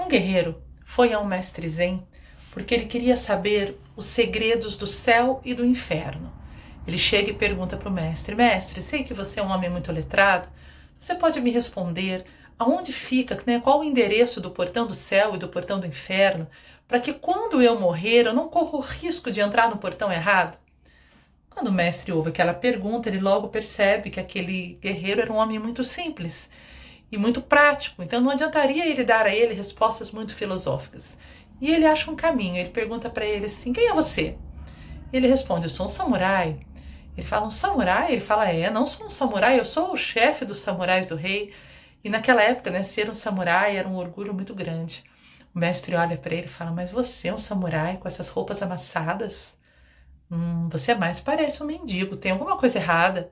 Um guerreiro foi a um mestre Zen porque ele queria saber os segredos do céu e do inferno. Ele chega e pergunta para o mestre: Mestre, sei que você é um homem muito letrado. Você pode me responder aonde fica, né, qual o endereço do portão do céu e do portão do inferno, para que quando eu morrer eu não corra o risco de entrar no portão errado? Quando o mestre ouve aquela pergunta, ele logo percebe que aquele guerreiro era um homem muito simples e muito prático, então não adiantaria ele dar a ele respostas muito filosóficas. E ele acha um caminho, ele pergunta para ele assim: Quem é você? Ele responde: Eu sou um samurai. Ele fala: Um samurai? Ele fala: É, não sou um samurai, eu sou o chefe dos samurais do rei. E naquela época, né, ser um samurai era um orgulho muito grande. O mestre olha para ele e fala: Mas você é um samurai com essas roupas amassadas? Hum, você mais parece um mendigo, tem alguma coisa errada.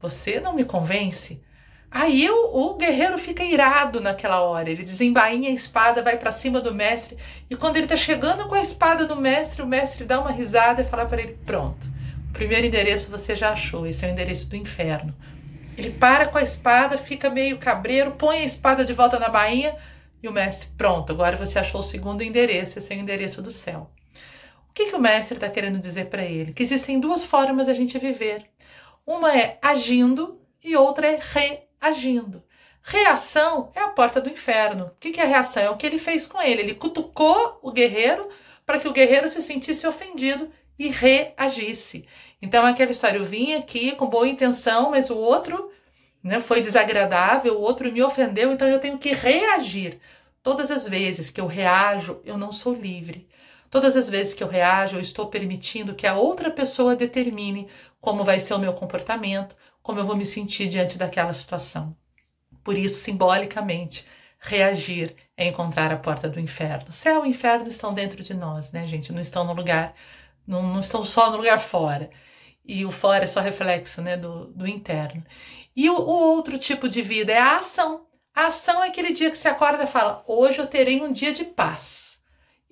Você não me convence? Aí o, o, guerreiro fica irado naquela hora. Ele desembainha a espada, vai para cima do mestre. E quando ele tá chegando com a espada do mestre, o mestre dá uma risada e fala para ele: Pronto, o primeiro endereço você já achou. Esse é o endereço do inferno. Ele para com a espada, fica meio cabreiro, põe a espada de volta na bainha. E o mestre: Pronto, agora você achou o segundo endereço. Esse é o endereço do céu. O que, que o mestre está querendo dizer para ele? Que existem duas formas a gente viver. Uma é agindo e outra é re agindo. Reação é a porta do inferno. O que é reação? É o que ele fez com ele. Ele cutucou o guerreiro para que o guerreiro se sentisse ofendido e reagisse. Então, aquela história, eu vim aqui com boa intenção, mas o outro né, foi desagradável, o outro me ofendeu, então eu tenho que reagir. Todas as vezes que eu reajo, eu não sou livre. Todas as vezes que eu reajo, eu estou permitindo que a outra pessoa determine como vai ser o meu comportamento, como eu vou me sentir diante daquela situação. Por isso, simbolicamente, reagir é encontrar a porta do inferno. Céu e inferno estão dentro de nós, né, gente? Não estão no lugar, não, não estão só no lugar fora. E o fora é só reflexo, né, do, do interno. E o, o outro tipo de vida é a ação. A ação é aquele dia que você acorda e fala: hoje eu terei um dia de paz.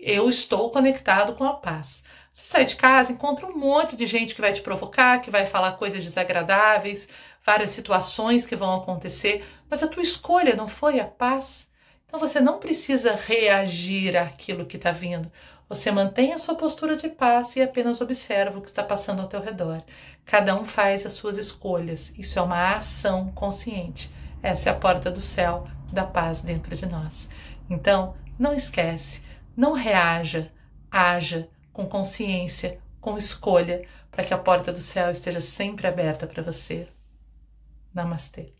Eu estou conectado com a paz. Você sai de casa, encontra um monte de gente que vai te provocar, que vai falar coisas desagradáveis, várias situações que vão acontecer, mas a tua escolha não foi a paz. Então você não precisa reagir àquilo que está vindo. Você mantém a sua postura de paz e apenas observa o que está passando ao teu redor. Cada um faz as suas escolhas. Isso é uma ação consciente. Essa é a porta do céu, da paz dentro de nós. Então, não esquece, não reaja, haja, com consciência, com escolha, para que a porta do céu esteja sempre aberta para você. Namastê.